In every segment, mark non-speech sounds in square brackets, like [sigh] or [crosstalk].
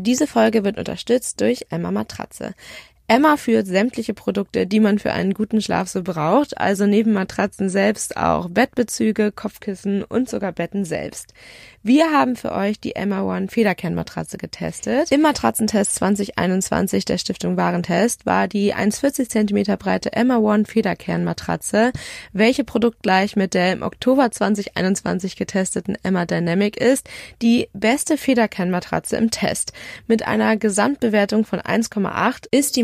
Diese Folge wird unterstützt durch Emma Matratze. Emma führt sämtliche Produkte, die man für einen guten Schlaf so braucht, also neben Matratzen selbst auch Bettbezüge, Kopfkissen und sogar Betten selbst. Wir haben für euch die Emma One Federkernmatratze getestet. Im Matratzentest 2021 der Stiftung Warentest war die 1,40 cm breite Emma One Federkernmatratze, welche produktgleich mit der im Oktober 2021 getesteten Emma Dynamic ist, die beste Federkernmatratze im Test. Mit einer Gesamtbewertung von 1,8 ist die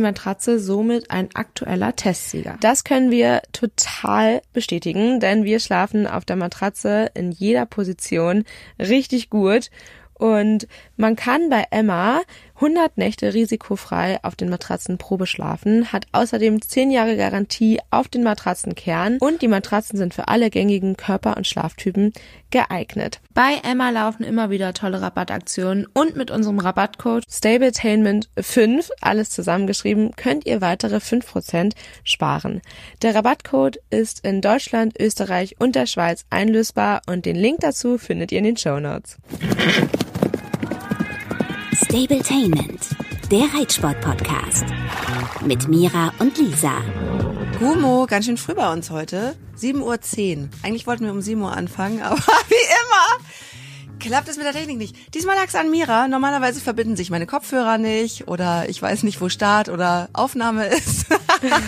somit ein aktueller Testsieger. Das können wir total bestätigen, denn wir schlafen auf der Matratze in jeder Position richtig gut. Und man kann bei Emma 100 Nächte risikofrei auf den Matratzen Probe schlafen, hat außerdem 10 Jahre Garantie auf den Matratzenkern und die Matratzen sind für alle gängigen Körper- und Schlaftypen geeignet. Bei Emma laufen immer wieder tolle Rabattaktionen und mit unserem Rabattcode STABLETAINMENT5, alles zusammengeschrieben, könnt ihr weitere 5% sparen. Der Rabattcode ist in Deutschland, Österreich und der Schweiz einlösbar und den Link dazu findet ihr in den Show Notes. Stabletainment, der Reitsport-Podcast. Mit Mira und Lisa. Gumo, ganz schön früh bei uns heute. 7.10 Uhr. Eigentlich wollten wir um 7 Uhr anfangen, [laughs] aber wie immer klappt es mit der Technik nicht. Diesmal lag es an Mira. Normalerweise verbinden sich meine Kopfhörer nicht oder ich weiß nicht, wo Start oder Aufnahme ist.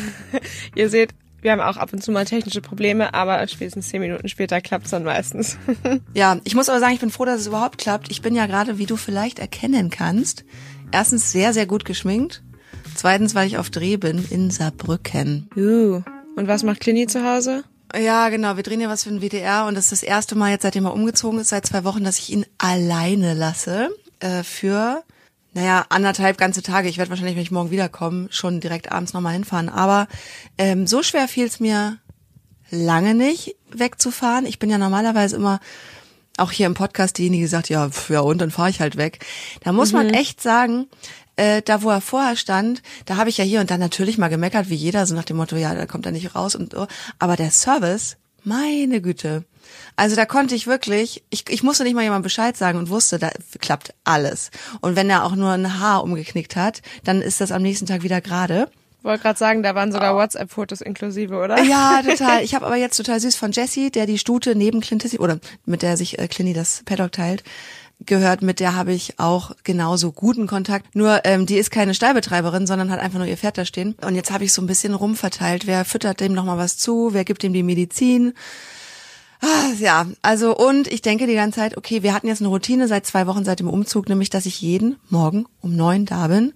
[laughs] Ihr seht, wir haben auch ab und zu mal technische Probleme, aber spätestens zehn Minuten später klappt's dann meistens. [laughs] ja, ich muss aber sagen, ich bin froh, dass es überhaupt klappt. Ich bin ja gerade, wie du vielleicht erkennen kannst, erstens sehr, sehr gut geschminkt. Zweitens, weil ich auf Dreh bin in Saarbrücken. Uh. Und was macht Clini zu Hause? Ja, genau. Wir drehen ja was für den WDR und das ist das erste Mal jetzt, seitdem er umgezogen ist, seit zwei Wochen, dass ich ihn alleine lasse äh, für naja, anderthalb ganze Tage. Ich werde wahrscheinlich, wenn ich morgen wiederkomme, schon direkt abends nochmal hinfahren. Aber ähm, so schwer fiel es mir lange nicht, wegzufahren. Ich bin ja normalerweise immer auch hier im Podcast diejenige, die sagt, ja, pf, ja und, dann fahre ich halt weg. Da muss mhm. man echt sagen, äh, da wo er vorher stand, da habe ich ja hier und da natürlich mal gemeckert, wie jeder, so nach dem Motto, ja, da kommt er nicht raus und so. Aber der Service, meine Güte. Also da konnte ich wirklich, ich, ich musste nicht mal jemand Bescheid sagen und wusste, da klappt alles. Und wenn er auch nur ein Haar umgeknickt hat, dann ist das am nächsten Tag wieder gerade. Wollte gerade sagen, da waren sogar oh. WhatsApp-Fotos inklusive, oder? Ja, [laughs] total. Ich habe aber jetzt total süß von Jessie, der die Stute neben Clinty oder mit der sich äh, Clinty das Paddock teilt, gehört, mit der habe ich auch genauso guten Kontakt. Nur ähm, die ist keine Stallbetreiberin, sondern hat einfach nur ihr Pferd da stehen. Und jetzt habe ich so ein bisschen rumverteilt. Wer füttert dem nochmal was zu? Wer gibt ihm die Medizin? Ah, ja, also und ich denke die ganze Zeit, okay, wir hatten jetzt eine Routine seit zwei Wochen seit dem Umzug, nämlich dass ich jeden Morgen um neun da bin.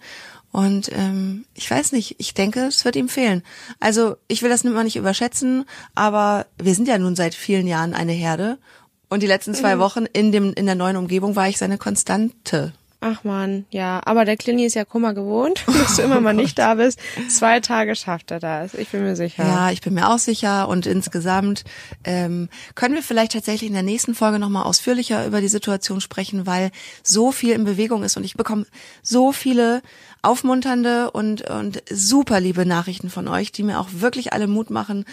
Und ähm, ich weiß nicht, ich denke, es wird ihm fehlen. Also ich will das immer nicht überschätzen, aber wir sind ja nun seit vielen Jahren eine Herde. Und die letzten zwei mhm. Wochen in dem in der neuen Umgebung war ich seine Konstante. Ach man, ja, aber der Klini ist ja Kummer gewohnt, [laughs] dass du immer oh mal nicht da bist. Zwei Tage schafft er das, ich bin mir sicher. Ja, ich bin mir auch sicher und insgesamt ähm, können wir vielleicht tatsächlich in der nächsten Folge nochmal ausführlicher über die Situation sprechen, weil so viel in Bewegung ist und ich bekomme so viele aufmunternde und, und super liebe Nachrichten von euch, die mir auch wirklich alle Mut machen,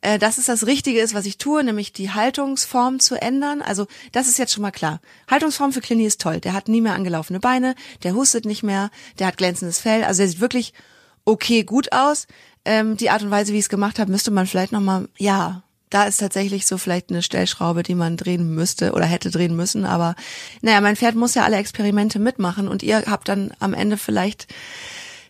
äh, dass es das Richtige ist, was ich tue, nämlich die Haltungsform zu ändern. Also das ist jetzt schon mal klar. Haltungsform für Clini ist toll. Der hat nie mehr angelaufene Beine, der hustet nicht mehr, der hat glänzendes Fell. Also er sieht wirklich okay gut aus. Ähm, die Art und Weise, wie ich es gemacht habe, müsste man vielleicht nochmal, ja, da ist tatsächlich so vielleicht eine Stellschraube, die man drehen müsste oder hätte drehen müssen. Aber naja, mein Pferd muss ja alle Experimente mitmachen und ihr habt dann am Ende vielleicht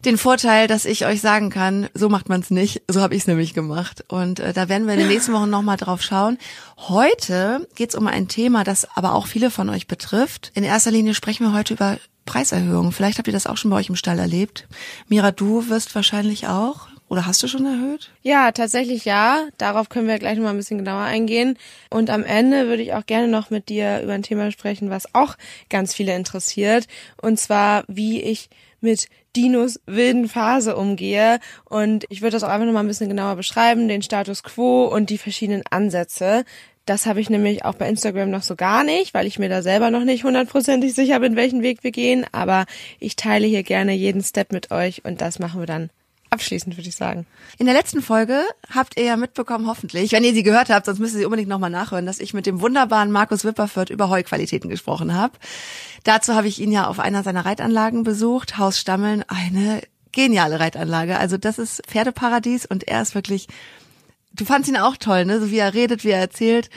den Vorteil, dass ich euch sagen kann, so macht man es nicht. So habe ich es nämlich gemacht. Und äh, da werden wir in den nächsten Wochen nochmal drauf schauen. Heute geht es um ein Thema, das aber auch viele von euch betrifft. In erster Linie sprechen wir heute über Preiserhöhungen. Vielleicht habt ihr das auch schon bei euch im Stall erlebt. Mira, du wirst wahrscheinlich auch. Oder hast du schon erhöht? Ja, tatsächlich ja. Darauf können wir gleich nochmal ein bisschen genauer eingehen. Und am Ende würde ich auch gerne noch mit dir über ein Thema sprechen, was auch ganz viele interessiert. Und zwar, wie ich mit Dinos wilden Phase umgehe. Und ich würde das auch einfach nochmal ein bisschen genauer beschreiben, den Status quo und die verschiedenen Ansätze. Das habe ich nämlich auch bei Instagram noch so gar nicht, weil ich mir da selber noch nicht hundertprozentig sicher bin, welchen Weg wir gehen. Aber ich teile hier gerne jeden Step mit euch und das machen wir dann abschließend, würde ich sagen. In der letzten Folge habt ihr ja mitbekommen, hoffentlich, wenn ihr sie gehört habt, sonst müsst ihr sie unbedingt nochmal nachhören, dass ich mit dem wunderbaren Markus Wipperfürth über Heuqualitäten gesprochen habe. Dazu habe ich ihn ja auf einer seiner Reitanlagen besucht, Haus Stammeln, eine geniale Reitanlage. Also das ist Pferdeparadies und er ist wirklich, du fandst ihn auch toll, ne? So wie er redet, wie er erzählt.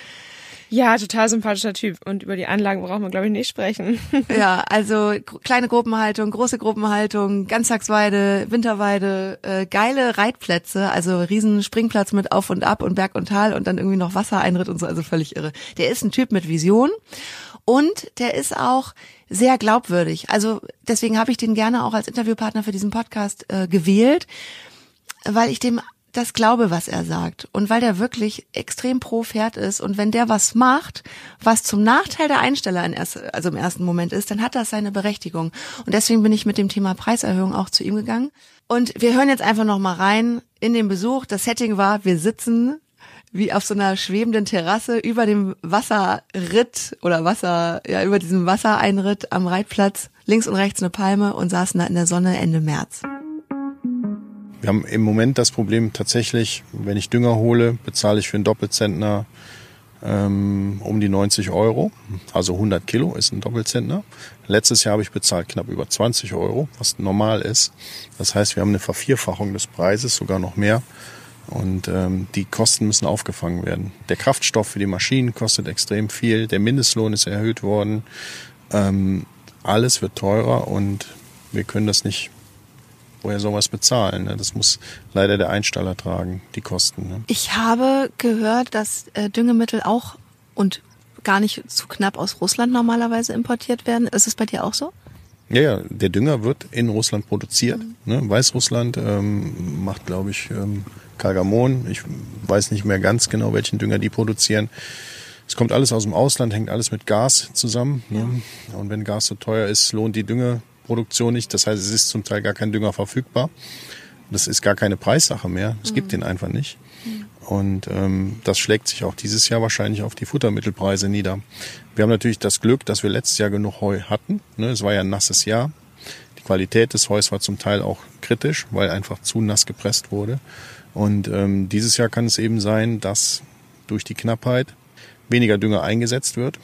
Ja, total sympathischer Typ. Und über die Anlagen braucht man, glaube ich, nicht sprechen. [laughs] Ja, also kleine Gruppenhaltung, große Gruppenhaltung, Ganztagsweide, Winterweide, äh, geile Reitplätze, also riesen Springplatz mit Auf und Ab und Berg und Tal und dann irgendwie noch Wassereinritt und so, also völlig irre. Der ist ein Typ mit Vision und der ist auch sehr glaubwürdig. Also deswegen habe ich den gerne auch als Interviewpartner für diesen Podcast äh, gewählt, weil ich dem das glaube, was er sagt. Und weil der wirklich extrem pro Pferd ist. Und wenn der was macht, was zum Nachteil der Einsteller in erst, also im ersten Moment ist, dann hat das seine Berechtigung. Und deswegen bin ich mit dem Thema Preiserhöhung auch zu ihm gegangen. Und wir hören jetzt einfach noch mal rein in den Besuch. Das Setting war, wir sitzen wie auf so einer schwebenden Terrasse über dem Wasserritt oder Wasser, ja, über diesem Wassereinritt am Reitplatz, links und rechts eine Palme und saßen da in der Sonne Ende März. Wir haben im Moment das Problem tatsächlich, wenn ich Dünger hole, bezahle ich für einen Doppelzentner ähm, um die 90 Euro. Also 100 Kilo ist ein Doppelzentner. Letztes Jahr habe ich bezahlt knapp über 20 Euro, was normal ist. Das heißt, wir haben eine Vervierfachung des Preises, sogar noch mehr. Und ähm, die Kosten müssen aufgefangen werden. Der Kraftstoff für die Maschinen kostet extrem viel. Der Mindestlohn ist erhöht worden. Ähm, alles wird teurer und wir können das nicht woher soll man es bezahlen? Ne? Das muss leider der Einsteller tragen, die Kosten. Ne? Ich habe gehört, dass äh, Düngemittel auch und gar nicht zu knapp aus Russland normalerweise importiert werden. Ist es bei dir auch so? Ja, ja, der Dünger wird in Russland produziert. Mhm. Ne? Weißrussland ähm, macht, glaube ich, ähm, Kalgamon. Ich weiß nicht mehr ganz genau, welchen Dünger die produzieren. Es kommt alles aus dem Ausland, hängt alles mit Gas zusammen. Ne? Und wenn Gas so teuer ist, lohnt die Dünger Produktion nicht. Das heißt, es ist zum Teil gar kein Dünger verfügbar. Das ist gar keine Preissache mehr. Es mhm. gibt den einfach nicht. Mhm. Und ähm, das schlägt sich auch dieses Jahr wahrscheinlich auf die Futtermittelpreise nieder. Wir haben natürlich das Glück, dass wir letztes Jahr genug Heu hatten. Ne, es war ja ein nasses Jahr. Die Qualität des Heus war zum Teil auch kritisch, weil einfach zu nass gepresst wurde. Und ähm, dieses Jahr kann es eben sein, dass durch die Knappheit weniger Dünger eingesetzt wird.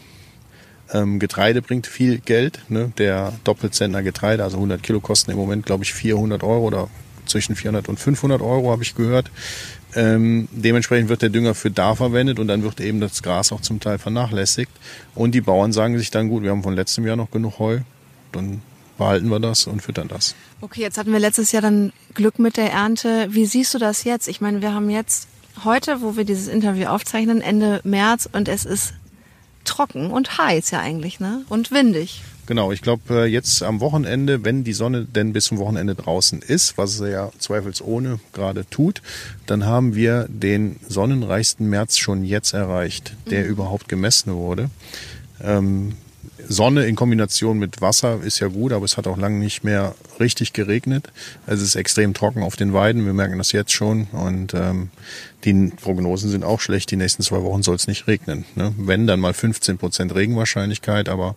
Ähm, Getreide bringt viel Geld. Ne? Der Doppelzentner Getreide, also 100 Kilo kosten im Moment, glaube ich, 400 Euro oder zwischen 400 und 500 Euro, habe ich gehört. Ähm, dementsprechend wird der Dünger für da verwendet und dann wird eben das Gras auch zum Teil vernachlässigt. Und die Bauern sagen sich dann, gut, wir haben von letztem Jahr noch genug Heu, dann behalten wir das und füttern das. Okay, jetzt hatten wir letztes Jahr dann Glück mit der Ernte. Wie siehst du das jetzt? Ich meine, wir haben jetzt heute, wo wir dieses Interview aufzeichnen, Ende März und es ist trocken und heiß ja eigentlich, ne? Und windig. Genau, ich glaube äh, jetzt am Wochenende, wenn die Sonne denn bis zum Wochenende draußen ist, was sie ja zweifelsohne gerade tut, dann haben wir den sonnenreichsten März schon jetzt erreicht, der mhm. überhaupt gemessen wurde. Ähm, Sonne in Kombination mit Wasser ist ja gut, aber es hat auch lange nicht mehr richtig geregnet. Es ist extrem trocken auf den Weiden, wir merken das jetzt schon. Und ähm, die Prognosen sind auch schlecht. Die nächsten zwei Wochen soll es nicht regnen. Ne? Wenn, dann mal 15 Prozent Regenwahrscheinlichkeit, aber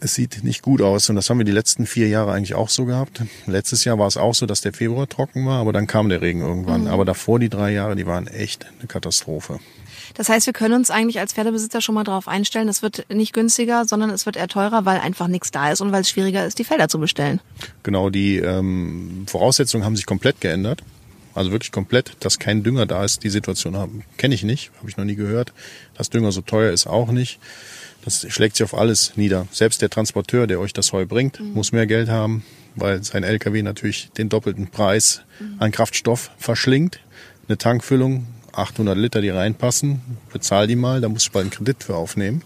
es sieht nicht gut aus. Und das haben wir die letzten vier Jahre eigentlich auch so gehabt. Letztes Jahr war es auch so, dass der Februar trocken war, aber dann kam der Regen irgendwann. Mhm. Aber davor die drei Jahre, die waren echt eine Katastrophe. Das heißt, wir können uns eigentlich als Pferdebesitzer schon mal darauf einstellen, es wird nicht günstiger, sondern es wird eher teurer, weil einfach nichts da ist und weil es schwieriger ist, die Felder zu bestellen. Genau, die ähm, Voraussetzungen haben sich komplett geändert. Also wirklich komplett, dass kein Dünger da ist. Die Situation kenne ich nicht, habe ich noch nie gehört. Dass Dünger so teuer ist, auch nicht. Das schlägt sich auf alles nieder. Selbst der Transporteur, der euch das Heu bringt, mhm. muss mehr Geld haben, weil sein LKW natürlich den doppelten Preis mhm. an Kraftstoff verschlingt. Eine Tankfüllung 800 Liter, die reinpassen, bezahl die mal, da musst du bald einen Kredit für aufnehmen.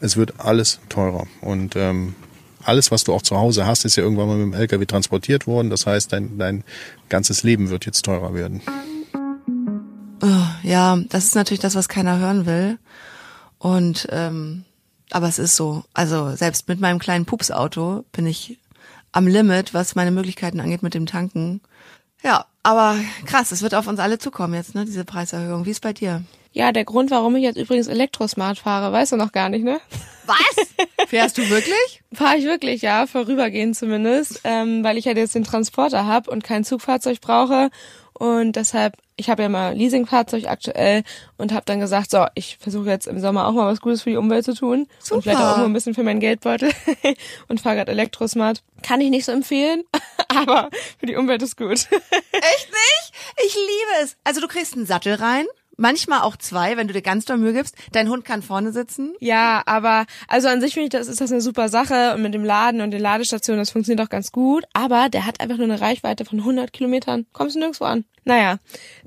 Es wird alles teurer. Und ähm, alles, was du auch zu Hause hast, ist ja irgendwann mal mit dem LKW transportiert worden. Das heißt, dein, dein ganzes Leben wird jetzt teurer werden. Oh, ja, das ist natürlich das, was keiner hören will. Und ähm, aber es ist so. Also selbst mit meinem kleinen Pupsauto bin ich am Limit, was meine Möglichkeiten angeht mit dem Tanken. Ja, aber krass, es wird auf uns alle zukommen jetzt, ne, diese Preiserhöhung. Wie ist bei dir? Ja, der Grund, warum ich jetzt übrigens Elektrosmart fahre, weißt du noch gar nicht, ne? Was? [laughs] Fährst du wirklich? Fahre ich wirklich, ja, vorübergehend zumindest, ähm, weil ich halt jetzt den Transporter hab und kein Zugfahrzeug brauche und deshalb, ich habe ja mal Leasingfahrzeug aktuell und habe dann gesagt, so, ich versuche jetzt im Sommer auch mal was Gutes für die Umwelt zu tun Super. und vielleicht auch nur ein bisschen für meinen Geldbeutel [laughs] und fahre gerade Elektrosmart. Kann ich nicht so empfehlen, [laughs] aber für die Umwelt ist gut. Echt nicht? Ich liebe es. Also du kriegst einen Sattel rein, manchmal auch zwei, wenn du dir ganz doll Mühe gibst. Dein Hund kann vorne sitzen. Ja, aber also an sich finde ich, das ist das eine super Sache und mit dem Laden und den Ladestationen, das funktioniert auch ganz gut. Aber der hat einfach nur eine Reichweite von 100 Kilometern. Kommst du nirgendwo an. Naja,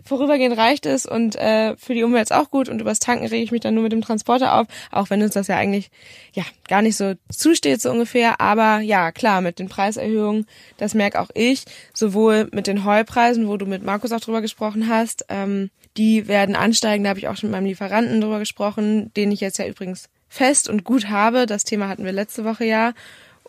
vorübergehend reicht es und äh, für die Umwelt ist auch gut und übers Tanken rege ich mich dann nur mit dem Transporter auf, auch wenn uns das ja eigentlich ja gar nicht so zusteht so ungefähr. Aber ja, klar, mit den Preiserhöhungen, das merke auch ich, sowohl mit den Heupreisen, wo du mit Markus auch drüber gesprochen hast, ähm, die werden ansteigen, da habe ich auch schon mit meinem Lieferanten drüber gesprochen, den ich jetzt ja übrigens fest und gut habe. Das Thema hatten wir letzte Woche ja.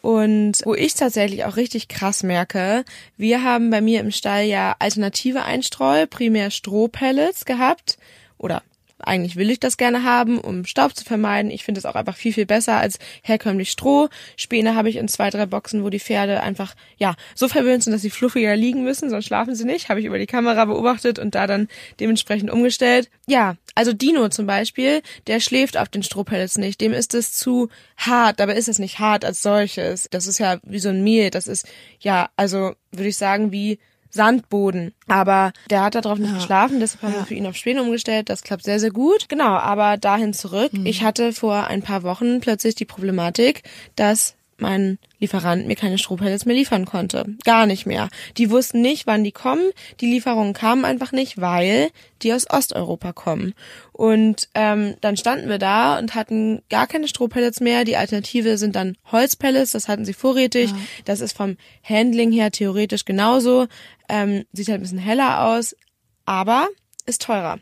Und wo ich tatsächlich auch richtig krass merke, wir haben bei mir im Stall ja alternative Einstreu, primär Strohpellets gehabt oder eigentlich will ich das gerne haben, um Staub zu vermeiden. Ich finde es auch einfach viel, viel besser als herkömmlich Stroh. Späne habe ich in zwei, drei Boxen, wo die Pferde einfach, ja, so verwöhnt sind, dass sie fluffiger liegen müssen, sonst schlafen sie nicht. Habe ich über die Kamera beobachtet und da dann dementsprechend umgestellt. Ja, also Dino zum Beispiel, der schläft auf den Strohpellets nicht. Dem ist es zu hart. Dabei ist es nicht hart als solches. Das ist ja wie so ein Mehl. Das ist, ja, also würde ich sagen, wie Sandboden. Aber der hat darauf nicht Ja. geschlafen, deshalb haben Ja. wir für ihn auf Späne umgestellt. Das klappt sehr, sehr gut. Genau, aber dahin zurück. Mhm. Ich hatte vor ein paar Wochen plötzlich die Problematik, dass mein Lieferant mir keine Strohpellets mehr liefern konnte. Gar nicht mehr. Die wussten nicht, wann die kommen. Die Lieferungen kamen einfach nicht, weil die aus Osteuropa kommen. Und ähm, dann standen wir da und hatten gar keine Strohpellets mehr. Die Alternative sind dann Holzpellets, das hatten sie vorrätig. Das ist vom Handling her theoretisch genauso. Ähm, sieht halt ein bisschen heller aus, aber ist teurer.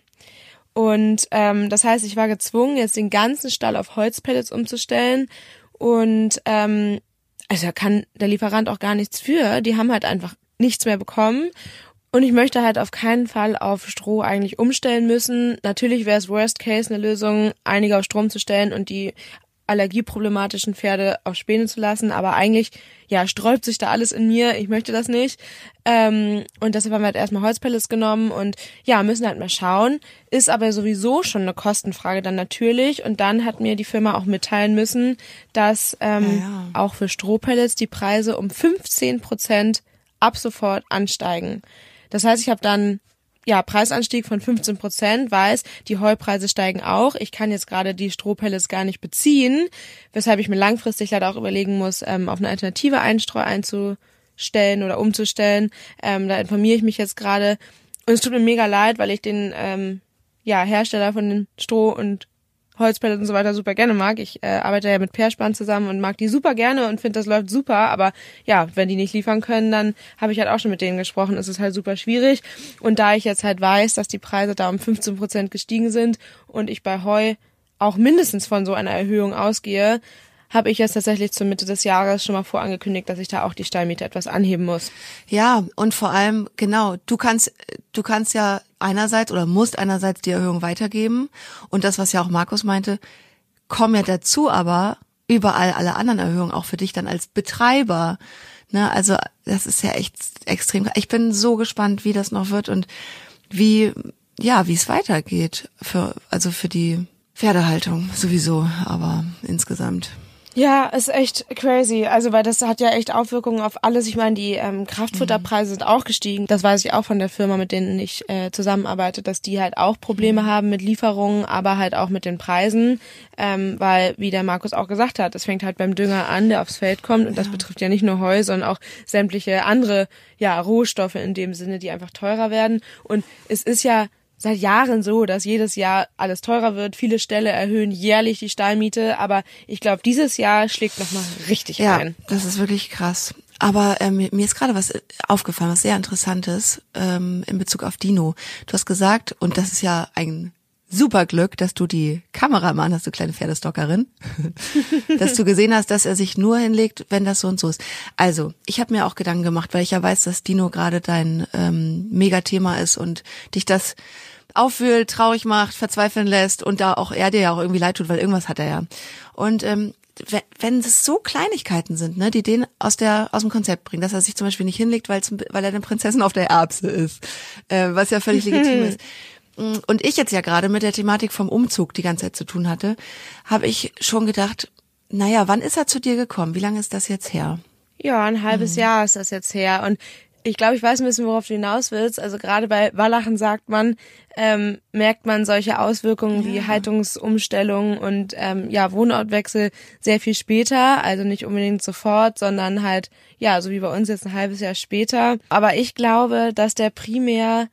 Und ähm, das heißt, ich war gezwungen, jetzt den ganzen Stall auf Holzpellets umzustellen. Und ähm, also da kann der Lieferant auch gar nichts für. Die haben halt einfach nichts mehr bekommen. Und ich möchte halt auf keinen Fall auf Stroh eigentlich umstellen müssen. Natürlich wäre es Worst Case eine Lösung, einige auf Strom zu stellen und die allergieproblematischen Pferde auf Späne zu lassen, aber eigentlich, ja, sträubt sich da alles in mir, ich möchte das nicht. Ähm, und deshalb haben wir halt erstmal Holzpellets genommen und ja, müssen halt mal schauen. Ist aber sowieso schon eine Kostenfrage dann natürlich. Und dann hat mir die Firma auch mitteilen müssen, dass ähm, Ja, ja. auch für Strohpellets die Preise um 15 Prozent ab sofort ansteigen. Das heißt, ich habe dann ja, Preisanstieg von 15 Prozent, weiß, die Heupreise steigen auch. Ich kann jetzt gerade die Strohpellets gar nicht beziehen, weshalb ich mir langfristig leider auch überlegen muss, ähm, auf eine alternative Einstreu einzustellen oder umzustellen. Ähm, da informiere ich mich jetzt gerade. Und es tut mir mega leid, weil ich den ähm, ja, Hersteller von den Stroh- und Holzpellets und so weiter super gerne mag. Ich äh, arbeite ja mit Perspann zusammen und mag die super gerne und finde, das läuft super. Aber ja, wenn die nicht liefern können, dann habe ich halt auch schon mit denen gesprochen. Es ist halt super schwierig. Und da ich jetzt halt weiß, dass die Preise da um 15 Prozent gestiegen sind und ich bei Heu auch mindestens von so einer Erhöhung ausgehe, habe ich jetzt tatsächlich zur Mitte des Jahres schon mal vorangekündigt, dass ich da auch die Stallmiete etwas anheben muss. Ja, und vor allem, genau, du kannst, du kannst ja einerseits oder musst einerseits die Erhöhung weitergeben. Und das, was ja auch Markus meinte, kommen ja dazu aber überall alle anderen Erhöhungen, auch für dich dann als Betreiber. Ne, also das ist ja echt extrem. Ich bin so gespannt, wie das noch wird und wie, ja, wie es weitergeht für, also für die Pferdehaltung sowieso, aber insgesamt. Ja, ist echt crazy. Also, weil das hat ja echt Auswirkungen auf alles. Ich meine, die ähm, Kraftfutterpreise sind auch gestiegen. Das weiß ich auch von der Firma, mit denen ich äh, zusammenarbeite, dass die halt auch Probleme haben mit Lieferungen, aber halt auch mit den Preisen. Ähm, weil, wie der Markus auch gesagt hat, es fängt halt beim Dünger an, der aufs Feld kommt. Und das betrifft ja nicht nur Heu, sondern auch sämtliche andere ja, Rohstoffe in dem Sinne, die einfach teurer werden. Und es ist ja seit Jahren so, dass jedes Jahr alles teurer wird. Viele Ställe erhöhen jährlich die Stallmiete, aber ich glaube, dieses Jahr schlägt noch mal richtig Ja, ein. das ist wirklich krass. Aber ähm, mir ist gerade was aufgefallen, was sehr interessantes ähm, in Bezug auf Dino. Du hast gesagt, und das ist ja ein super Glück, dass du die Kameramann hast, du kleine Pferdestockerin, [laughs] dass du gesehen hast, dass er sich nur hinlegt, wenn das so und so ist. Also, ich habe mir auch Gedanken gemacht, weil ich ja weiß, dass Dino gerade dein ähm, Megathema ist und dich das aufwühlt, traurig macht, verzweifeln lässt und da auch er dir ja auch irgendwie leid tut, weil irgendwas hat er ja. Und ähm, wenn, wenn es so Kleinigkeiten sind, ne, die den aus der aus dem Konzept bringen, dass er sich zum Beispiel nicht hinlegt, weil weil er eine Prinzessin auf der Erbse ist, äh, was ja völlig legitim [laughs] ist. Und ich jetzt ja gerade mit der Thematik vom Umzug die ganze Zeit zu tun hatte, habe ich schon gedacht, naja, wann ist er zu dir gekommen? Wie lange ist das jetzt her? Ja, ein halbes mhm. Jahr ist das jetzt her. Und ich glaube, ich weiß ein bisschen, worauf du hinaus willst. Also gerade bei Wallachen sagt man, ähm, merkt man solche Auswirkungen ja. wie Haltungsumstellung und ähm, ja Wohnortwechsel sehr viel später. Also nicht unbedingt sofort, sondern halt ja so wie bei uns jetzt ein halbes Jahr später. Aber ich glaube, dass der primär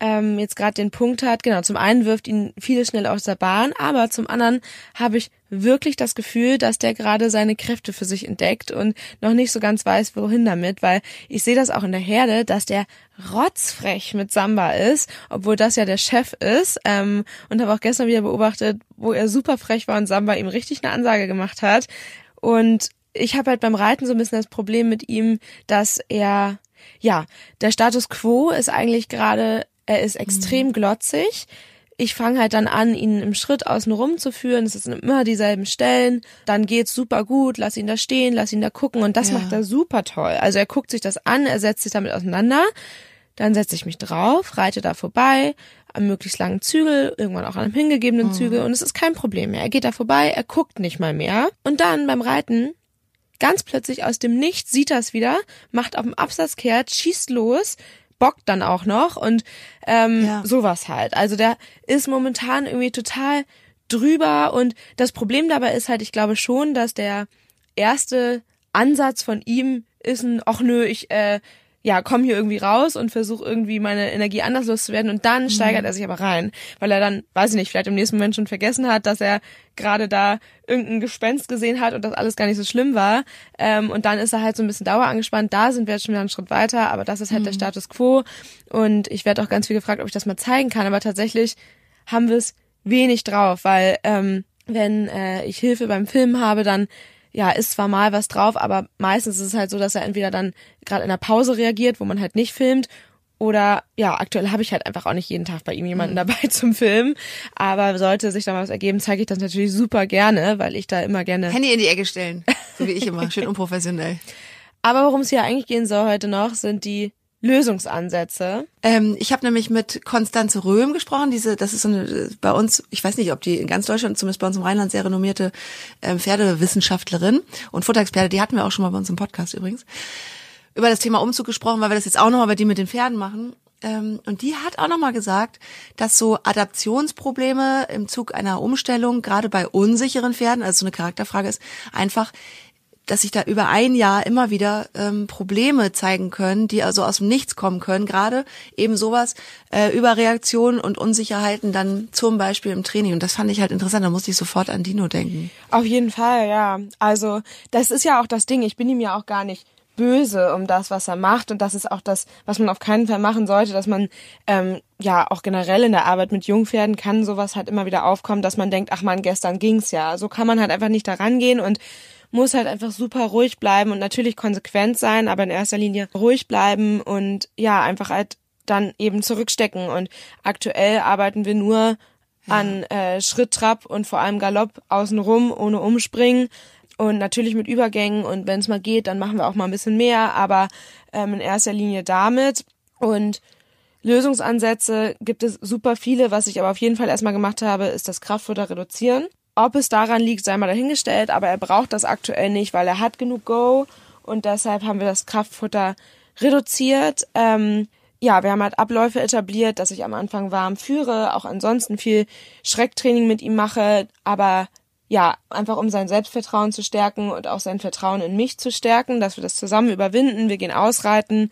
ähm, jetzt gerade den Punkt hat, genau, zum einen wirft ihn viele schnell aus der Bahn, aber zum anderen habe ich wirklich das Gefühl, dass der gerade seine Kräfte für sich entdeckt und noch nicht so ganz weiß, wohin damit, weil ich sehe das auch in der Herde, dass der rotzfrech mit Samba ist, obwohl das ja der Chef ist ähm, und habe auch gestern wieder beobachtet, wo er super frech war und Samba ihm richtig eine Ansage gemacht hat. Und ich habe halt beim Reiten so ein bisschen das Problem mit ihm, dass er ja, der Status quo ist eigentlich gerade er ist extrem mhm. glotzig. Ich fange halt dann an, ihn im Schritt außen rum zu führen. Es sind immer dieselben Stellen. Dann geht's super gut. Lass ihn da stehen, lass ihn da gucken. Und das ja. macht er super toll. Also er guckt sich das an, er setzt sich damit auseinander. Dann setze ich mich drauf, reite da vorbei, am möglichst langen Zügel, irgendwann auch an einem hingegebenen mhm. Zügel. Und es ist kein Problem mehr. Er geht da vorbei, er guckt nicht mal mehr. Und dann beim Reiten ganz plötzlich aus dem Nichts sieht er es wieder, macht auf dem Absatz kehrt, schießt los, bockt dann auch noch und ähm, ja. sowas halt. Also der ist momentan irgendwie total drüber und das Problem dabei ist halt, ich glaube schon, dass der erste Ansatz von ihm ist ein, ach nö, ich äh, ja, komm hier irgendwie raus und versuche irgendwie meine Energie anders loszuwerden und dann mhm. steigert er sich aber rein, weil er dann, weiß ich nicht, vielleicht im nächsten Moment schon vergessen hat, dass er gerade da irgendein Gespenst gesehen hat und das alles gar nicht so schlimm war. Ähm, und dann ist er halt so ein bisschen dauerangespannt. Da sind wir jetzt schon wieder einen Schritt weiter, aber das ist halt mhm. der Status quo. Und ich werde auch ganz viel gefragt, ob ich das mal zeigen kann. Aber tatsächlich haben wir es wenig drauf, weil ähm, wenn äh, ich Hilfe beim Filmen habe, dann ja, ist zwar mal was drauf, aber meistens ist es halt so, dass er entweder dann gerade in der Pause reagiert, wo man halt nicht filmt, oder ja, aktuell habe ich halt einfach auch nicht jeden Tag bei ihm jemanden mhm. dabei [laughs] zum Filmen. Aber sollte sich da mal was ergeben, zeige ich das natürlich super gerne, weil ich da immer gerne. Handy in die Ecke stellen. So wie ich immer. Schön unprofessionell. [laughs] Aber worum es hier eigentlich gehen soll heute noch, sind die Lösungsansätze. Ähm, ich habe nämlich mit Konstanze Röhm gesprochen. Diese, das ist so eine bei uns, ich weiß nicht, ob die in ganz Deutschland, zumindest bei uns im Rheinland, sehr renommierte ähm, Pferdewissenschaftlerin und Futterexperte. Die hatten wir auch schon mal bei uns im Podcast übrigens über das Thema Umzug gesprochen, weil wir das jetzt auch nochmal bei dir mit den Pferden machen. Ähm, und die hat auch nochmal gesagt, dass so Adaptionsprobleme im Zug einer Umstellung, gerade bei unsicheren Pferden, also so eine Charakterfrage ist, einfach dass sich da über ein Jahr immer wieder ähm, Probleme zeigen können, die also aus dem Nichts kommen können. Gerade eben sowas, äh, Überreaktionen und Unsicherheiten dann zum Beispiel im Training. Und das fand ich halt interessant, da musste ich sofort an Dino denken. Auf jeden Fall, ja. Also das ist ja auch das Ding, ich bin ihm ja auch gar nicht böse um das, was er macht. Und das ist auch das, was man auf keinen Fall machen sollte, dass man ähm, ja auch generell in der Arbeit mit Jungpferden kann sowas halt immer wieder aufkommen, dass man denkt, ach man, gestern ging's ja. So kann man halt einfach nicht da rangehen und muss halt einfach super ruhig bleiben und natürlich konsequent sein, aber in erster Linie ruhig bleiben und ja, einfach halt dann eben zurückstecken. Und aktuell arbeiten wir nur ja. an äh, Schritt, Trab und vor allem Galopp außenrum, ohne Umspringen. Und natürlich mit Übergängen und wenn es mal geht, dann machen wir auch mal ein bisschen mehr, aber ähm, in erster Linie damit. Und Lösungsansätze gibt es super viele. Was ich aber auf jeden Fall erstmal gemacht habe, ist das Kraftfutter reduzieren. Ob es daran liegt, sei mal dahingestellt, aber er braucht das aktuell nicht, weil er hat genug Go und deshalb haben wir das Kraftfutter reduziert. Ähm, ja, wir haben halt Abläufe etabliert, dass ich am Anfang warm führe, auch ansonsten viel Schrecktraining mit ihm mache, aber ja, einfach um sein Selbstvertrauen zu stärken und auch sein Vertrauen in mich zu stärken, dass wir das zusammen überwinden. Wir gehen ausreiten.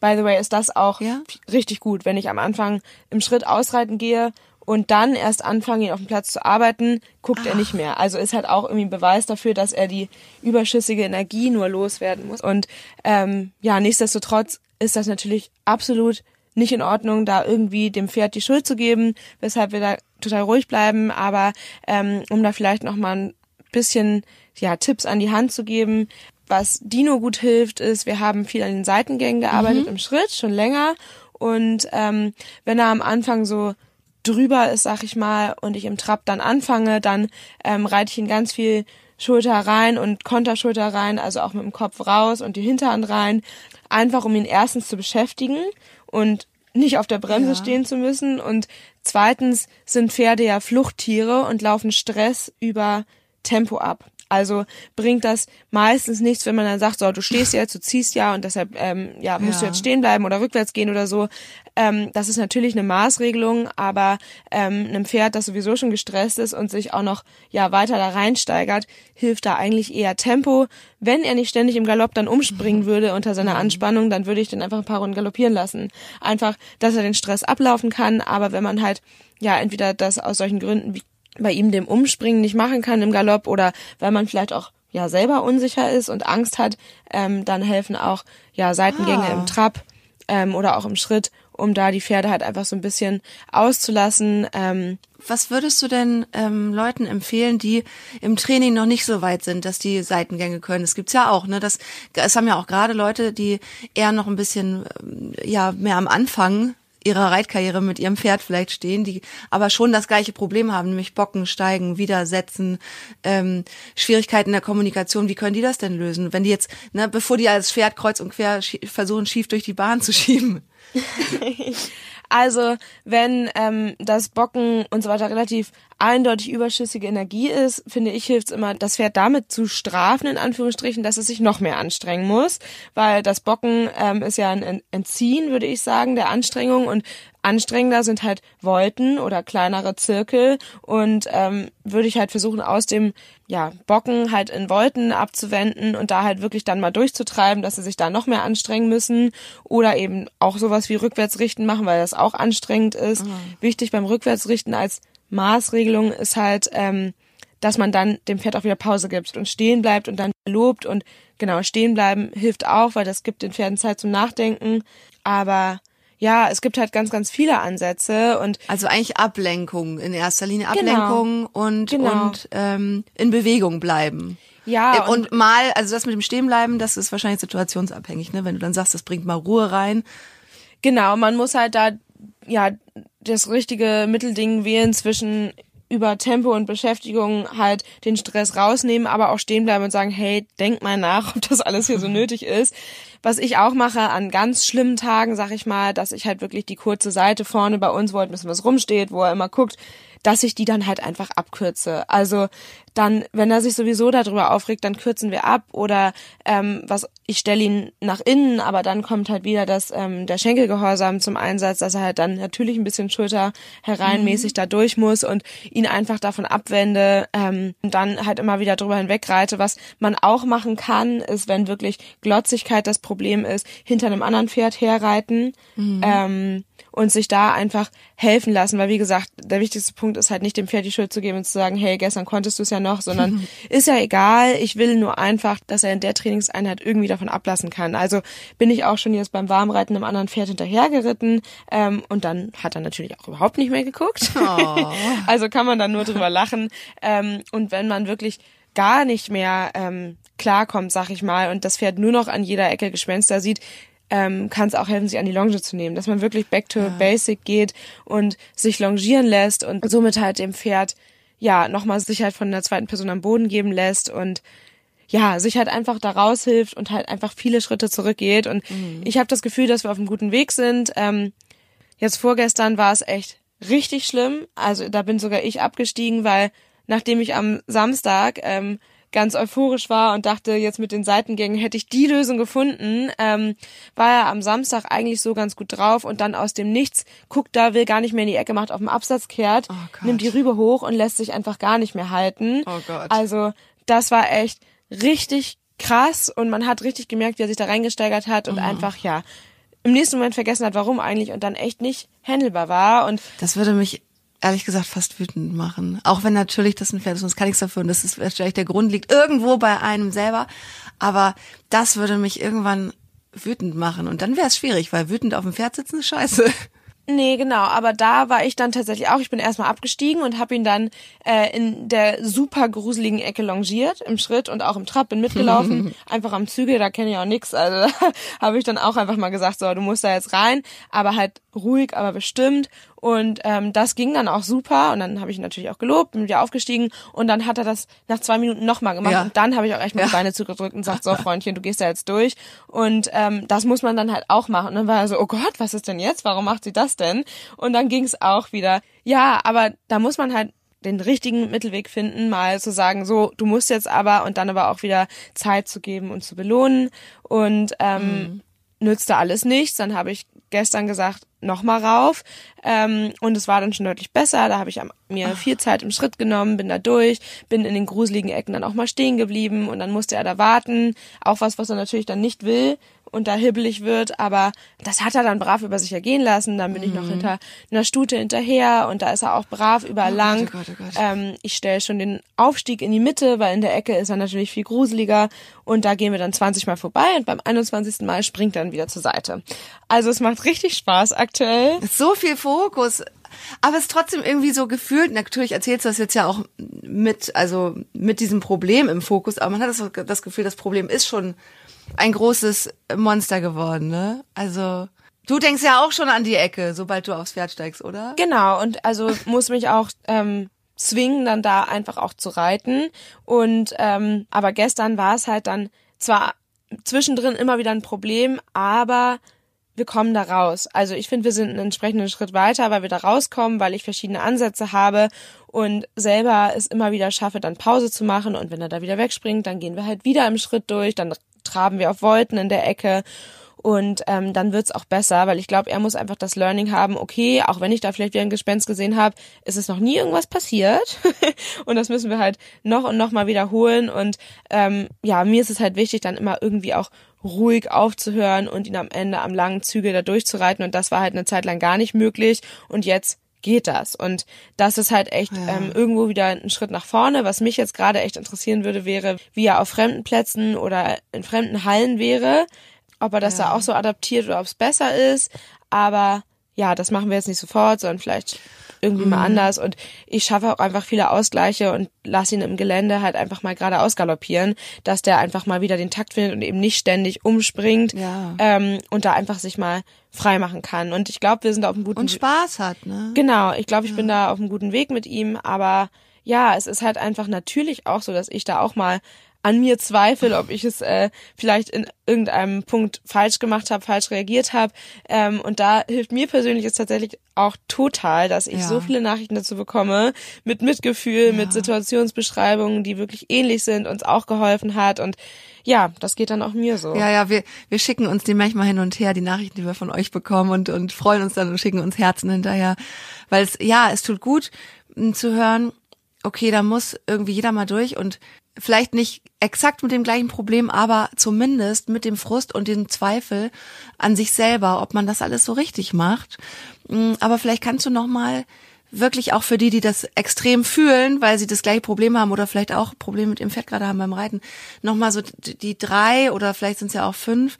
By the way, ist das auch ja? richtig gut, wenn ich am Anfang im Schritt ausreiten gehe und dann erst anfangen, ihn auf dem Platz zu arbeiten, guckt Ach. er nicht mehr. Also ist halt auch irgendwie ein Beweis dafür, dass er die überschüssige Energie nur loswerden muss. Und ähm, ja, nichtsdestotrotz ist das natürlich absolut nicht in Ordnung, da irgendwie dem Pferd die Schuld zu geben, weshalb wir da total ruhig bleiben. Aber ähm, um da vielleicht noch mal ein bisschen ja Tipps an die Hand zu geben, was Dino gut hilft, ist, wir haben viel an den Seitengängen gearbeitet mhm. im Schritt schon länger Und ähm, wenn er am Anfang so drüber ist, sag ich mal, und ich im Trab dann anfange, dann ähm, reite ich ihn ganz viel Schulter rein und Konterschulter rein, also auch mit dem Kopf raus und die Hinterhand rein, einfach um ihn erstens zu beschäftigen und nicht auf der Bremse ja. stehen zu müssen und zweitens sind Pferde ja Fluchttiere und laufen Stress über Tempo ab. Also bringt das meistens nichts, wenn man dann sagt, so, du stehst jetzt, du ziehst ja und deshalb ähm, ja, musst ja. du jetzt stehen bleiben oder rückwärts gehen oder so. Ähm, das ist natürlich eine Maßregelung, aber ähm, einem Pferd, das sowieso schon gestresst ist und sich auch noch ja weiter da reinsteigert, hilft da eigentlich eher Tempo. Wenn er nicht ständig im Galopp dann umspringen mhm. würde unter seiner mhm. Anspannung, dann würde ich den einfach ein paar Runden galoppieren lassen. Einfach, dass er den Stress ablaufen kann, aber wenn man halt ja entweder das aus solchen Gründen wie bei ihm dem Umspringen nicht machen kann im Galopp oder weil man vielleicht auch ja selber unsicher ist und Angst hat, ähm, dann helfen auch ja Seitengänge ah. im Trab ähm, oder auch im Schritt, um da die Pferde halt einfach so ein bisschen auszulassen. Ähm, was würdest du denn ähm, Leuten empfehlen, die im Training noch nicht so weit sind, dass die Seitengänge können? Das gibt's ja auch, ne? Das, es haben ja auch gerade Leute, die eher noch ein bisschen ähm, ja mehr am Anfang ihrer Reitkarriere mit ihrem Pferd vielleicht stehen, die aber schon das gleiche Problem haben, nämlich Bocken, Steigen, Widersetzen, ähm, Schwierigkeiten der Kommunikation. Wie können die das denn lösen, wenn die jetzt, ne, bevor die als Pferd kreuz und quer versuchen, schief durch die Bahn zu schieben? [laughs] Also wenn ähm, das Bocken und so weiter relativ eindeutig überschüssige Energie ist, finde ich, hilft es immer, das Pferd damit zu strafen, in Anführungsstrichen, dass es sich noch mehr anstrengen muss, weil das Bocken ähm, ist ja ein Entziehen, würde ich sagen, der Anstrengung. Und anstrengender sind halt Wolten oder kleinere Zirkel und ähm, würde ich halt versuchen aus dem ja Bocken halt in Wolten abzuwenden und da halt wirklich dann mal durchzutreiben, dass sie sich da noch mehr anstrengen müssen oder eben auch sowas wie Rückwärtsrichten machen, weil das auch anstrengend ist. Mhm. Wichtig beim Rückwärtsrichten als Maßregelung ist halt, ähm, dass man dann dem Pferd auch wieder Pause gibt und stehen bleibt und dann lobt und genau stehen bleiben hilft auch, weil das gibt den Pferden Zeit zum Nachdenken. Aber ja, es gibt halt ganz, ganz viele Ansätze und also eigentlich Ablenkung in erster Linie genau. Ablenkung genau. und genau. und ähm, in Bewegung bleiben. Ja äh, und, und, mal, also das mit dem Stehenbleiben, das ist wahrscheinlich situationsabhängig, ne? Wenn du dann sagst, das bringt mal Ruhe rein. Genau, man muss halt da ja das richtige Mittelding wählen zwischen über Tempo und Beschäftigung halt den Stress rausnehmen, aber auch stehen bleiben und sagen, hey, denk mal nach, [laughs] ob das alles hier so [laughs] nötig ist. Was ich auch mache an ganz schlimmen Tagen, sag ich mal, dass ich halt wirklich die kurze Seite vorne bei uns, wo halt ein bisschen was rumsteht, wo er immer guckt, dass ich die dann halt einfach abkürze. Also dann, wenn er sich sowieso darüber aufregt, dann kürzen wir ab oder ähm, was ich stelle ihn nach innen, aber dann kommt halt wieder das ähm, der Schenkelgehorsam zum Einsatz, dass er halt dann natürlich ein bisschen Schulter hereinmäßig mhm. da durch muss und ihn einfach davon abwende ähm, und dann halt immer wieder drüber hinwegreite. Was man auch machen kann, ist, wenn wirklich Glotzigkeit das Problem ist, hinter einem anderen Pferd herreiten. Mhm. Ähm, und sich da einfach helfen lassen, weil wie gesagt, der wichtigste Punkt ist halt nicht dem Pferd die Schuld zu geben und zu sagen, hey, gestern konntest du es ja noch, sondern [laughs] ist ja egal, ich will nur einfach, dass er in der Trainingseinheit irgendwie davon ablassen kann. Also bin ich auch schon jetzt beim Warmreiten einem anderen Pferd hinterhergeritten ähm, und dann hat er natürlich auch überhaupt nicht mehr geguckt. Oh. [laughs] also kann man dann nur drüber lachen. Ähm, und wenn man wirklich gar nicht mehr ähm, klarkommt, sag ich mal, und das Pferd nur noch an jeder Ecke Gespenster sieht, ähm, kann es auch helfen, sich an die Longe zu nehmen, dass man wirklich back to ja. basic geht und sich longieren lässt und somit halt dem Pferd ja nochmal Sicherheit von der zweiten Person am Boden geben lässt und ja, sich halt einfach da raushilft und halt einfach viele Schritte zurückgeht. Und mhm. ich habe das Gefühl, dass wir auf einem guten Weg sind. Ähm, jetzt vorgestern war es echt richtig schlimm. Also da bin sogar ich abgestiegen, weil nachdem ich am Samstag ähm, ganz euphorisch war und dachte, jetzt mit den Seitengängen hätte ich die Lösung gefunden, ähm, war er am Samstag eigentlich so ganz gut drauf und dann aus dem Nichts guckt da, will gar nicht mehr in die Ecke, macht auf dem Absatz kehrt, oh nimmt die Rübe hoch und lässt sich einfach gar nicht mehr halten. Oh Gott. Also das war echt richtig krass und man hat richtig gemerkt, wie er sich da reingesteigert hat und oh. einfach, ja, im nächsten Moment vergessen hat, warum eigentlich und dann echt nicht handelbar war und das würde mich ehrlich gesagt fast wütend machen. Auch wenn natürlich das ein Pferd ist es kann nichts dafür und das ist wahrscheinlich der Grund liegt irgendwo bei einem selber. Aber das würde mich irgendwann wütend machen und dann wäre es schwierig, weil wütend auf dem Pferd sitzen ist scheiße. Nee, genau, aber da war ich dann tatsächlich auch, ich bin erstmal abgestiegen und habe ihn dann äh, in der super gruseligen Ecke longiert im Schritt und auch im Trab bin mitgelaufen, [laughs] einfach am Zügel, da kenne ich auch nix, also [laughs] habe ich dann auch einfach mal gesagt, so, du musst da jetzt rein, aber halt ruhig, aber bestimmt. Und ähm, das ging dann auch super. Und dann habe ich ihn natürlich auch gelobt, bin wieder aufgestiegen. Und dann hat er das nach zwei Minuten nochmal gemacht. Ja. und dann habe ich auch echt mal Ja. die Beine zugedrückt und gesagt, so Freundchen, du gehst da jetzt durch. Und ähm, das muss man dann halt auch machen. Und dann war er so, oh Gott, was ist denn jetzt, warum macht sie das denn? Und dann ging es auch wieder, ja, aber da muss man halt den richtigen Mittelweg finden, mal zu sagen, so, du musst jetzt aber und dann aber auch wieder Zeit zu geben und zu belohnen. Und ähm, nützte alles nichts. Dann habe ich gestern gesagt, nochmal rauf. Ähm, und es war dann schon deutlich besser. Da habe ich mir viel Zeit im Schritt genommen, bin da durch, bin in den gruseligen Ecken dann auch mal stehen geblieben und dann musste er da warten. Auch was, was er natürlich dann nicht will und da hibbelig wird, aber das hat er dann brav über sich ergehen lassen. Dann bin ich noch hinter einer Stute hinterher und da ist er auch brav überall Oh lang. Gott, oh Gott, oh Gott. Ähm, ich stelle schon den Aufstieg in die Mitte, weil in der Ecke ist er natürlich viel gruseliger und da gehen wir dann 20 Mal vorbei und beim 21. Mal springt er dann wieder zur Seite. Also es macht richtig Spaß aktuell. So viel Fokus. Aber es ist trotzdem irgendwie so gefühlt, natürlich erzählst du das jetzt ja auch mit, also mit diesem Problem im Fokus, aber man hat das, das Gefühl, das Problem ist schon ein großes Monster geworden, ne? Also, du denkst ja auch schon an die Ecke, sobald du aufs Pferd steigst, oder? Genau, und also muss mich auch ähm, zwingen, dann da einfach auch zu reiten. Und ähm, aber gestern war es halt dann zwar zwischendrin immer wieder ein Problem, aber wir kommen da raus. Also ich finde, wir sind einen entsprechenden Schritt weiter, weil wir da rauskommen, weil ich verschiedene Ansätze habe und selber es immer wieder schaffe, dann Pause zu machen. Und wenn er da wieder wegspringt, dann gehen wir halt wieder im Schritt durch, dann traben wir auf Wolten in der Ecke. Und ähm, dann wird's auch besser, weil ich glaube, er muss einfach das Learning haben, okay, auch wenn ich da vielleicht wieder ein Gespenst gesehen habe, ist es noch nie irgendwas passiert. [laughs] und das müssen wir halt noch und noch mal wiederholen. Und ähm, ja, mir ist es halt wichtig, dann immer irgendwie auch ruhig aufzuhören und ihn am Ende am langen Zügel da durchzureiten. Und das war halt eine Zeit lang gar nicht möglich. Und jetzt geht das. Und das ist halt echt Ja. ähm, irgendwo wieder ein Schritt nach vorne. Was mich jetzt gerade echt interessieren würde, wäre, wie er auf fremden Plätzen oder in fremden Hallen wäre. Ob er das da auch so adaptiert oder ob es besser ist. Aber ja, das machen wir jetzt nicht sofort, sondern vielleicht irgendwie mal anders. Und ich schaffe auch einfach viele Ausgleiche und lasse ihn im Gelände halt einfach mal geradeaus galoppieren, dass der einfach mal wieder den Takt findet und eben nicht ständig umspringt Ja. ähm, und da einfach sich mal frei machen kann. Und ich glaube, wir sind auf einem guten Und Spaß hat, ne? Genau, ich glaube, ich bin da auf einem guten Weg mit ihm, aber ja, es ist halt einfach natürlich auch so, dass ich da auch mal an mir zweifle, ob ich es äh, vielleicht in irgendeinem Punkt falsch gemacht habe, falsch reagiert habe. Ähm, und da hilft mir persönlich es tatsächlich auch total, dass ich Ja. so viele Nachrichten dazu bekomme, mit Mitgefühl, mit Situationsbeschreibungen, die wirklich ähnlich sind, uns auch geholfen hat. Und ja, das geht dann auch mir so. Ja, ja, wir, wir schicken uns die manchmal hin und her, die Nachrichten, die wir von euch bekommen und, und freuen uns dann und schicken uns Herzen hinterher. Weil es, ja, es tut gut m, zu hören, okay, da muss irgendwie jeder mal durch und vielleicht nicht exakt mit dem gleichen Problem, aber zumindest mit dem Frust und dem Zweifel an sich selber, ob man das alles so richtig macht. Mm, Aber vielleicht kannst du noch mal wirklich auch für die, die das extrem fühlen, weil sie das gleiche Problem haben oder vielleicht auch Probleme mit dem Pferd gerade haben beim Reiten, nochmal so die die drei oder vielleicht sind es ja auch fünf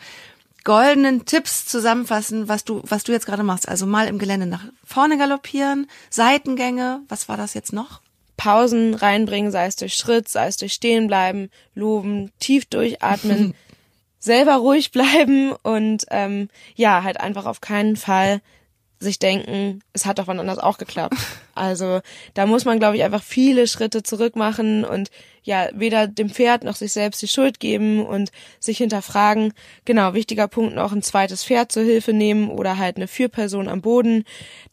goldenen Tipps zusammenfassen, was du, was du jetzt gerade machst. Also mal im Gelände nach vorne galoppieren, Seitengänge, was war das jetzt noch? Pausen reinbringen, sei es durch Schritt, sei es durch Stehen bleiben, loben, tief durchatmen, [laughs] selber ruhig bleiben und ähm, ja, halt einfach auf keinen Fall sich denken, es hat doch wann anders auch geklappt. [laughs] Also da muss man, glaube ich, einfach viele Schritte zurück machen und ja, weder dem Pferd noch sich selbst die Schuld geben und sich hinterfragen. Genau, wichtiger Punkt noch, ein zweites Pferd zur Hilfe nehmen oder halt eine Führperson am Boden,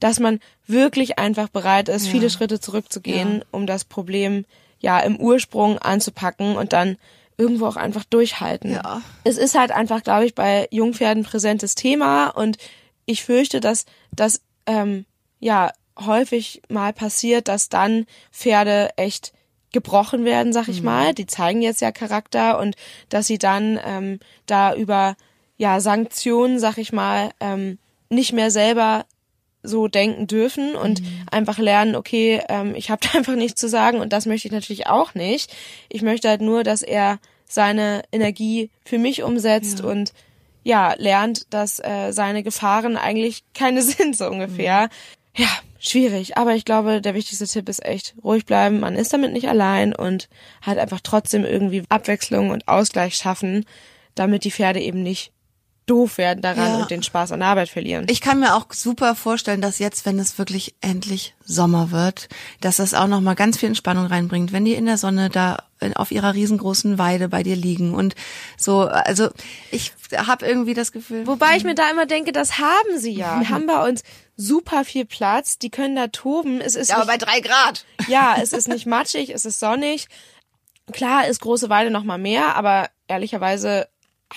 dass man wirklich einfach bereit ist, viele Schritte zurückzugehen, um das Problem ja im Ursprung anzupacken und dann irgendwo auch einfach durchhalten. Ja. Es ist halt einfach, glaube ich, bei Jungpferden präsentes Thema und ich fürchte, dass das ähm, ja häufig mal passiert, dass dann Pferde echt gebrochen werden, sag ich mal. Die zeigen jetzt ja Charakter und dass sie dann ähm, da über ja Sanktionen, sag ich mal, ähm, nicht mehr selber so denken dürfen und einfach lernen, okay, ähm, ich habe [laughs] da einfach nichts zu sagen und das möchte ich natürlich auch nicht. Ich möchte halt nur, dass er seine Energie für mich umsetzt und ja lernt, dass äh, seine Gefahren eigentlich keine [laughs] sind so ungefähr. Ja, schwierig. Aber ich glaube, der wichtigste Tipp ist echt ruhig bleiben. Man ist damit nicht allein und halt einfach trotzdem irgendwie Abwechslung und Ausgleich schaffen, damit die Pferde eben nicht doof werden daran Ja. und den Spaß an der Arbeit verlieren. Ich kann mir auch super vorstellen, dass jetzt, wenn es wirklich endlich Sommer wird, dass das auch noch mal ganz viel Entspannung reinbringt, wenn die in der Sonne da auf ihrer riesengroßen Weide bei dir liegen und so. Also ich habe irgendwie das Gefühl. Wobei ich mir da immer denke, das haben sie ja. Wir [laughs] haben bei uns super viel Platz, die können da toben. Es ist Ja, aber nicht, bei drei Grad. ja, es ist nicht matschig, es ist sonnig. Klar ist große Weide noch mal mehr, aber ehrlicherweise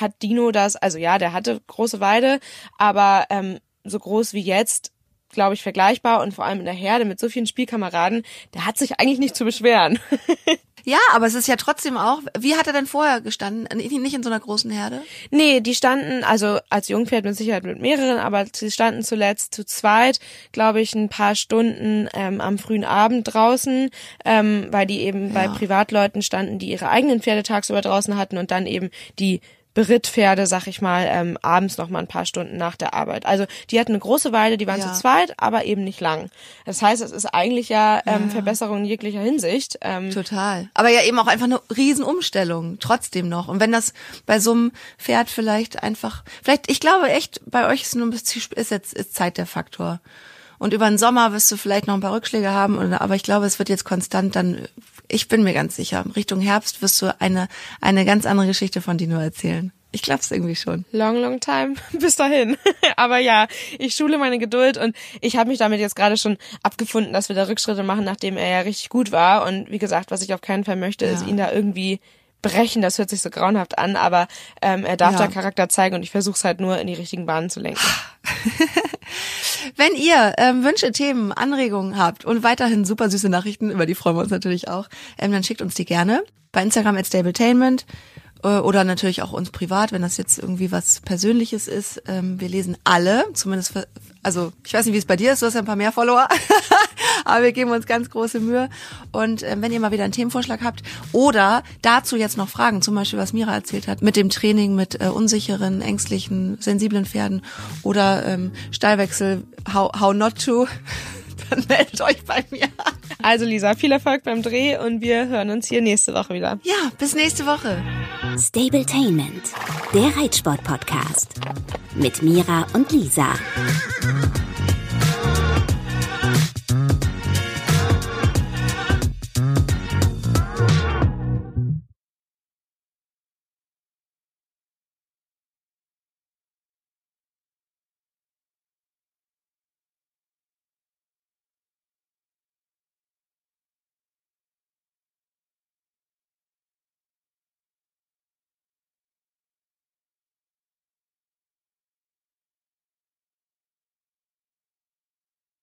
hat Dino das, also ja, der hatte große Weide, aber ähm, so groß wie jetzt, glaube ich, vergleichbar und vor allem in der Herde mit so vielen Spielkameraden, der hat sich eigentlich nicht zu beschweren. [laughs] Ja, aber es ist ja trotzdem auch. Wie hat er denn vorher gestanden? Nicht in so einer großen Herde? Nee, die standen, also als Jungpferd mit Sicherheit mit mehreren, aber sie standen zuletzt zu zweit, glaube ich, ein paar Stunden ähm, am frühen Abend draußen, ähm, weil die eben bei Privatleuten standen, die ihre eigenen Pferde tagsüber draußen hatten und dann eben die Berittpferde, sag ich mal, ähm, abends noch mal ein paar Stunden nach der Arbeit. Also die hatten eine große Weide, die waren Ja. zu zweit, aber eben nicht lang. Das heißt, es ist eigentlich ja, ähm, Verbesserung in jeglicher Hinsicht. Ähm, Total. Aber ja eben auch einfach eine Riesenumstellung, trotzdem noch. Und wenn das bei so einem Pferd vielleicht einfach, vielleicht, ich glaube echt, bei euch ist nur ein bisschen, ist jetzt ist Zeit der Faktor. Und über den Sommer wirst du vielleicht noch ein paar Rückschläge haben, aber ich glaube, es wird jetzt konstant dann, ich bin mir ganz sicher, Richtung Herbst wirst du eine, eine ganz andere Geschichte von Dino erzählen. Ich glaube es irgendwie schon. Long, long time. [laughs] Bis dahin. [laughs] Aber ja, ich schule meine Geduld und ich habe mich damit jetzt gerade schon abgefunden, dass wir da Rückschritte machen, nachdem er ja richtig gut war. Und wie gesagt, was ich auf keinen Fall möchte, ist Ja. ihn da irgendwie brechen. Das hört sich so grauenhaft an, aber ähm, er darf Ja. da Charakter zeigen und ich versuche es halt nur in die richtigen Bahnen zu lenken. [laughs] Wenn ihr ähm, Wünsche, Themen, Anregungen habt und weiterhin super süße Nachrichten, über die freuen wir uns natürlich auch, ähm, dann schickt uns die gerne. Bei Instagram at Stabletainment oder natürlich auch uns privat, wenn das jetzt irgendwie was Persönliches ist. Ähm, wir lesen alle, zumindest, für, also ich weiß nicht, wie es bei dir ist, du hast ja ein paar mehr Follower, [laughs] aber wir geben uns ganz große Mühe. Und ähm, wenn ihr mal wieder einen Themenvorschlag habt oder dazu jetzt noch Fragen, zum Beispiel was Mira erzählt hat, mit dem Training mit äh, unsicheren, ängstlichen, sensiblen Pferden oder ähm, Stallwechsel, how, how not to, [laughs] dann meldet euch bei mir. Also Lisa, viel Erfolg beim Dreh und wir hören uns hier nächste Woche wieder. Ja, bis nächste Woche. Stabletainment, der Reitsport-Podcast. Mit Mira und Lisa.